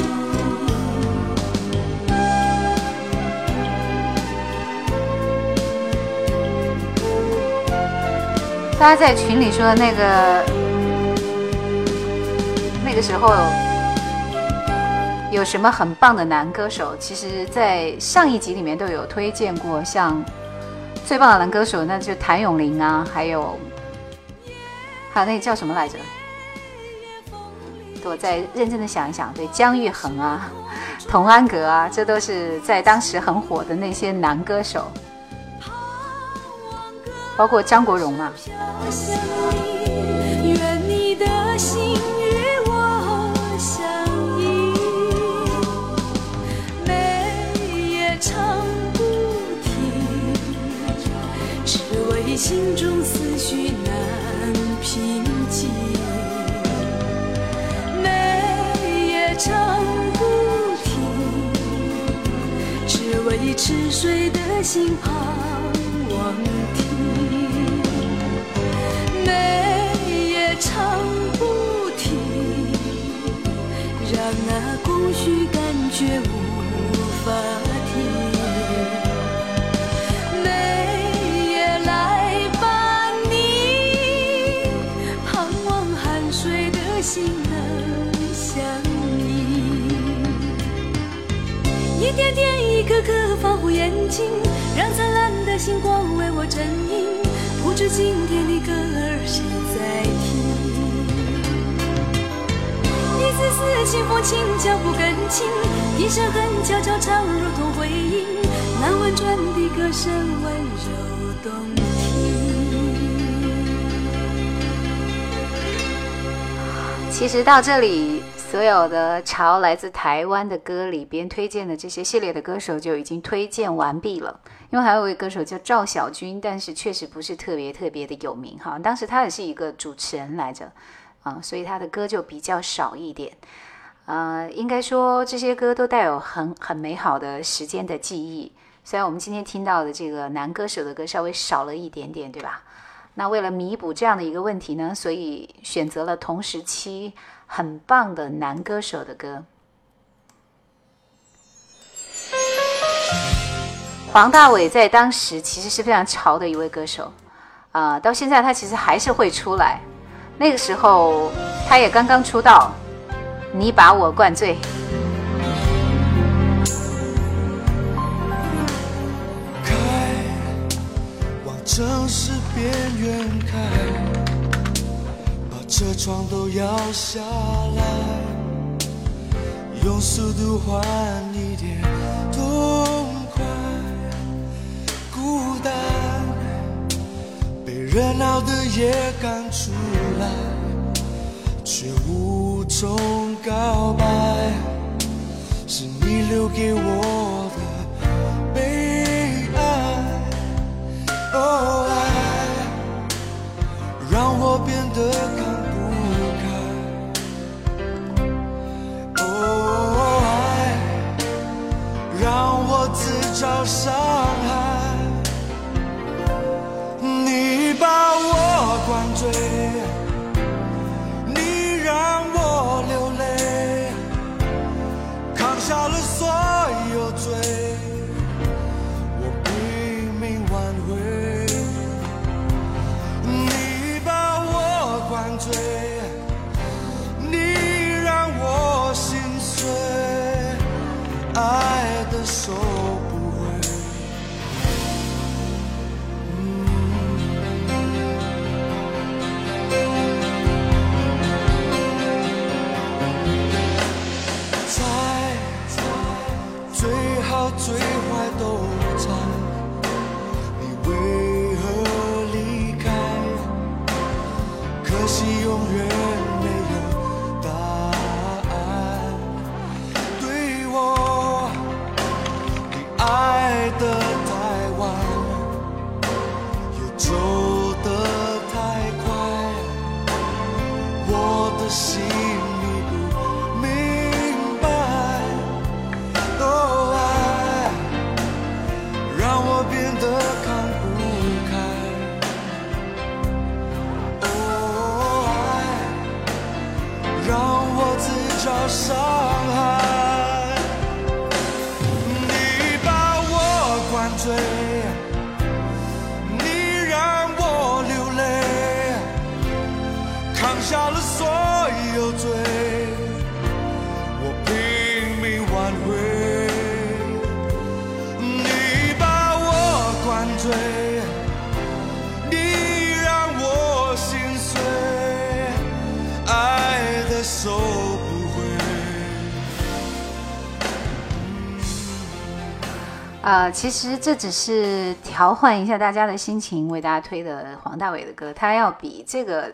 大家在群里说的那个那个时候有什么很棒的男歌手？其实，在上一集里面都有推荐过，像最棒的男歌手，那就谭咏麟啊，还有还有那个叫什么来着？我再认真的想一想，对，姜育恒啊，童安格啊，这都是在当时很火的那些男歌手。包括张国荣嘛。心中思绪唱不停，只为痴睡的心盼望听。唱不停，让那空虚感觉无法眼睛，让灿烂的星光为我衬映。不知今天的歌儿谁在听？一丝丝清风轻巧不跟情，一声哼悄悄唱如同回音，那婉转的歌声温柔动听。其实到这里，所有的潮来自台湾的歌里边推荐的这些系列的歌手就已经推荐完毕了。因为还有一位歌手叫赵小军，但是确实不是特别特别的有名哈。当时他也是一个主持人来着，啊，所以他的歌就比较少一点。呃，应该说这些歌都带有很很美好的时间的记忆。虽然我们今天听到的这个男歌手的歌稍微少了一点点，对吧？那为了弥补这样的一个问题呢，所以选择了同时期很棒的男歌手的歌。黄大炜在当时其实是非常潮的一位歌手，啊，到现在他其实还是会出来。那个时候他也刚刚出道，你把我灌醉。往城市边缘开，车窗都摇下来，用速度换一点痛快。孤单，被热闹的夜赶出来，却无从告白。是你留给我的悲哀，哦爱，让我变得让我自找伤害。你把我灌醉，你让我流泪，扛下了所有罪，爱呃。其实这只是调换一下大家的心情，为大家推的黄大炜的歌，他要比这个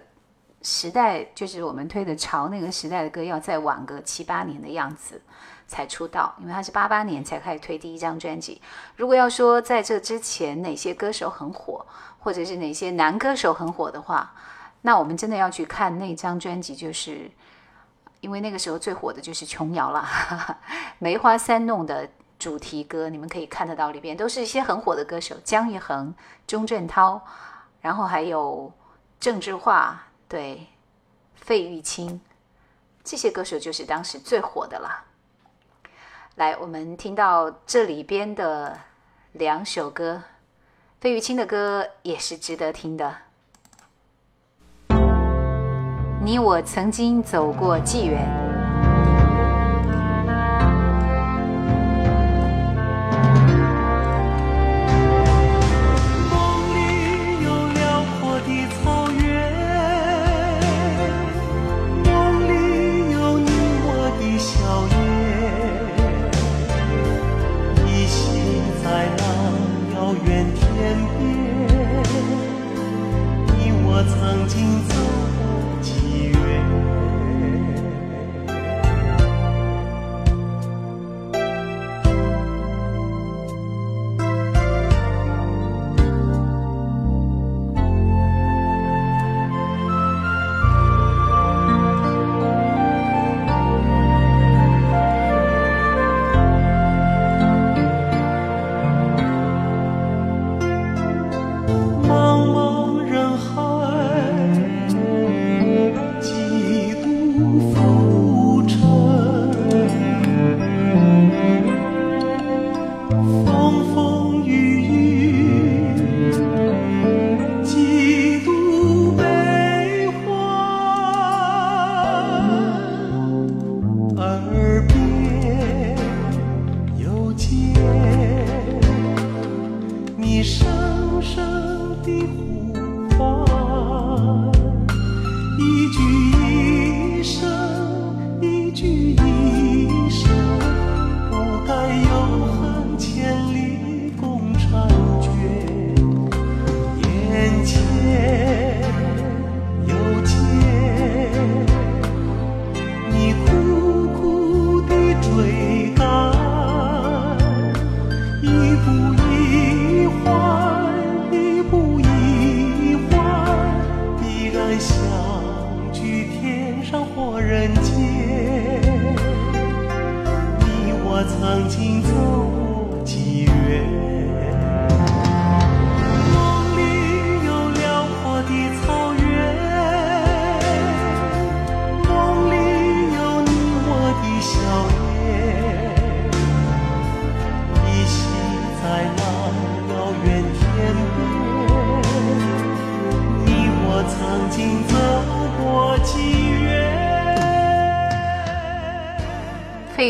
时代，就是我们推的潮那个时代的歌，要再晚个七八年的样子才出道，因为他是八八年才开始推第一张专辑。如果要说在这之前哪些歌手很火，或者是哪些男歌手很火的话，那我们真的要去看那张专辑，就是因为那个时候最火的就是琼瑶了，梅花三弄的主题歌，你们可以看得到里边都是一些很火的歌手，姜育恒、钟镇涛，然后还有郑智化，对，费玉清，这些歌手就是当时最火的了。来，我们听到这里边的两首歌，费玉清的歌也是值得听的。你我曾经走过纪元。我曾经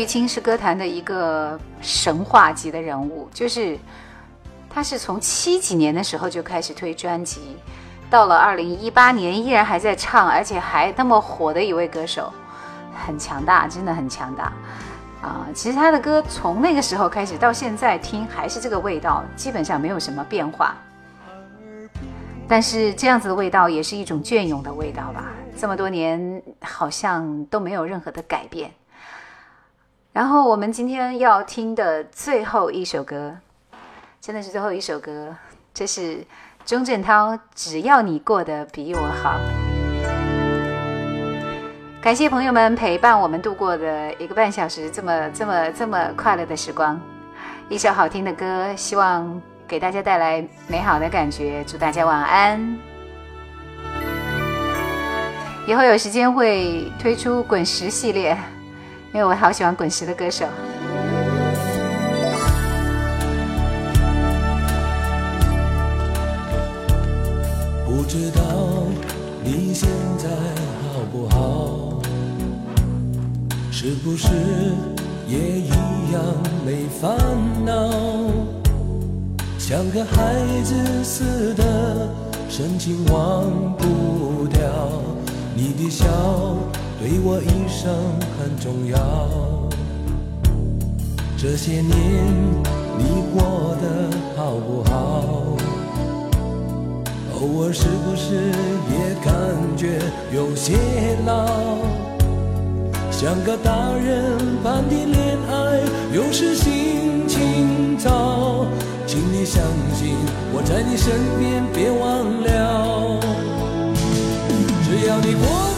费玉清是歌坛的一个神话级的人物，就是他是从七几年的时候就开始推专辑，到了二零一八年依然还在唱，而且还那么火的一位歌手，很强大，真的很强大啊！其实他的歌从那个时候开始到现在听还是这个味道，基本上没有什么变化。但是这样子的味道也是一种隽永的味道吧，这么多年好像都没有任何的改变。然后我们今天要听的最后一首歌，真的是最后一首歌，这是钟镇涛《只要你过得比我好》。感谢朋友们陪伴我们度过的一个半小时，这么这么这么快乐的时光。一首好听的歌，希望给大家带来美好的感觉。祝大家晚安。以后有时间会推出滚石系列。因为我好喜欢滚石的歌手。不知道你现在好不好？是不是也一样没烦恼？像个孩子似的，深情忘不掉。你的笑对我一生很重要。这些年你过得好不好？偶尔是不是也感觉有些老？像个大人般的恋爱，有时心情糟。请你相信我在你身边，别忘了。只要你过得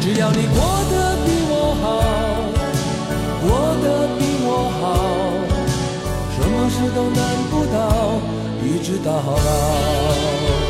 只要你过得比我好，过得比我好。什么事都难不倒，一直到老。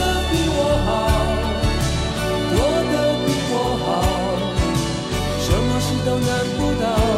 都难不倒，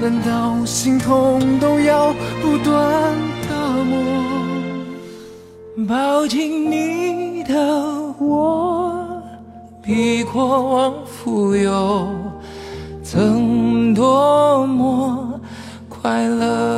难道心痛都要不断打磨？抱紧你的我比国王富有曾多么快乐。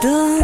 do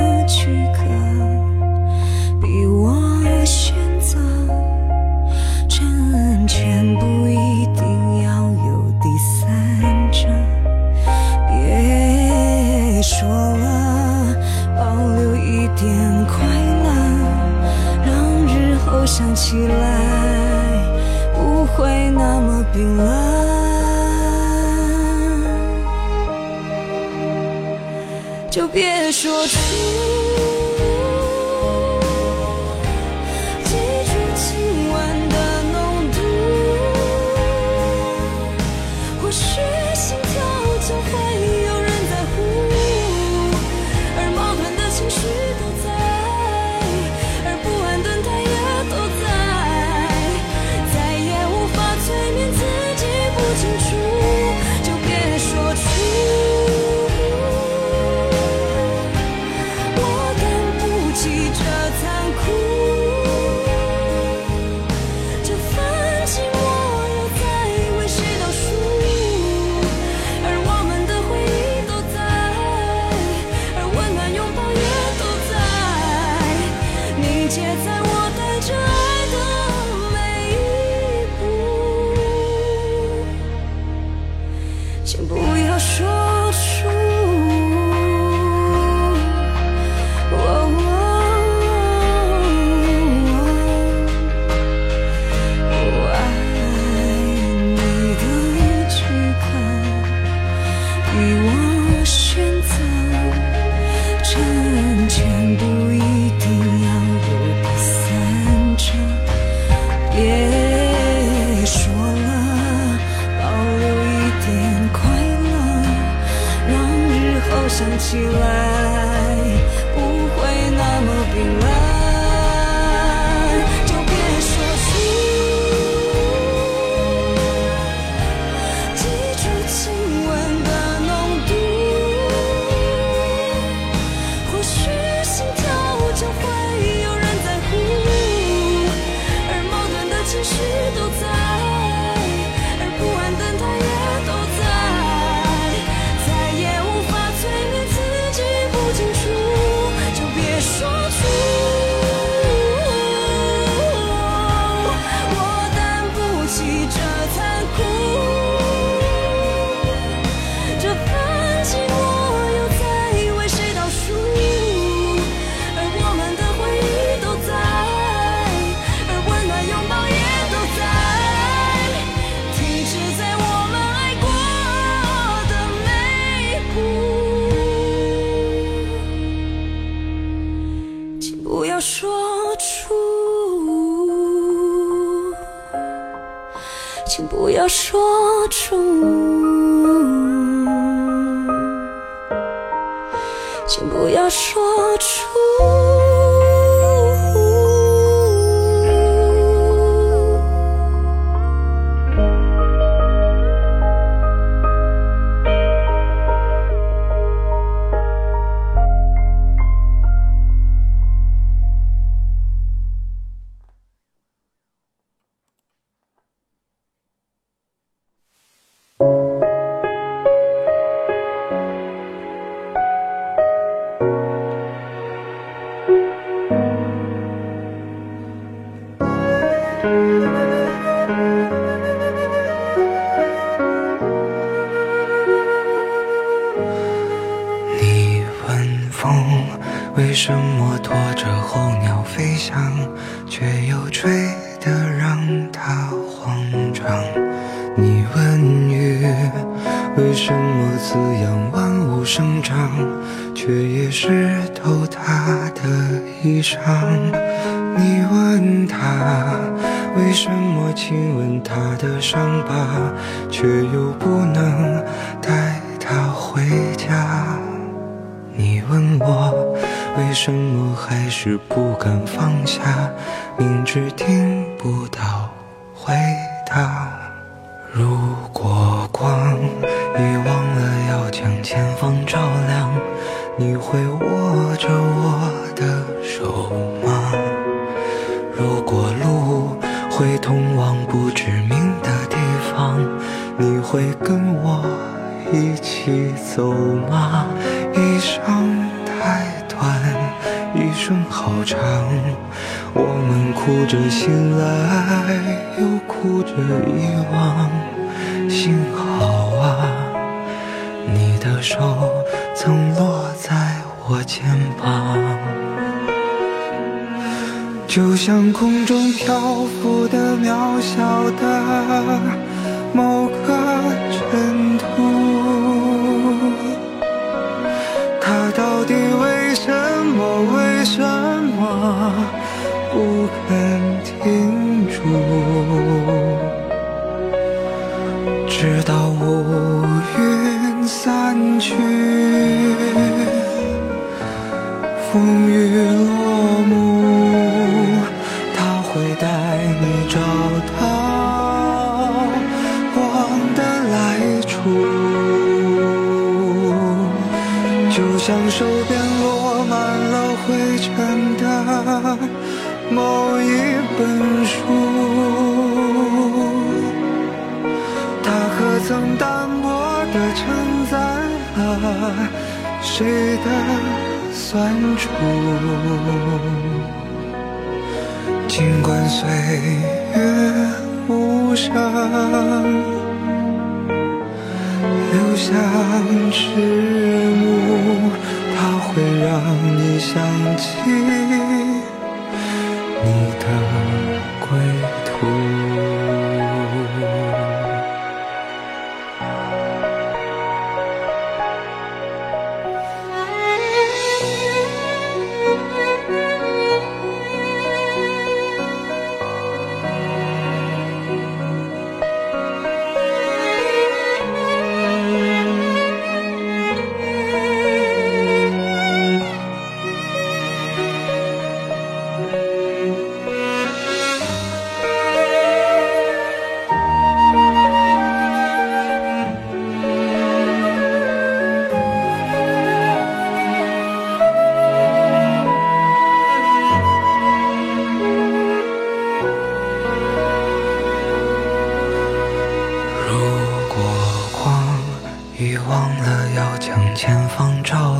前方照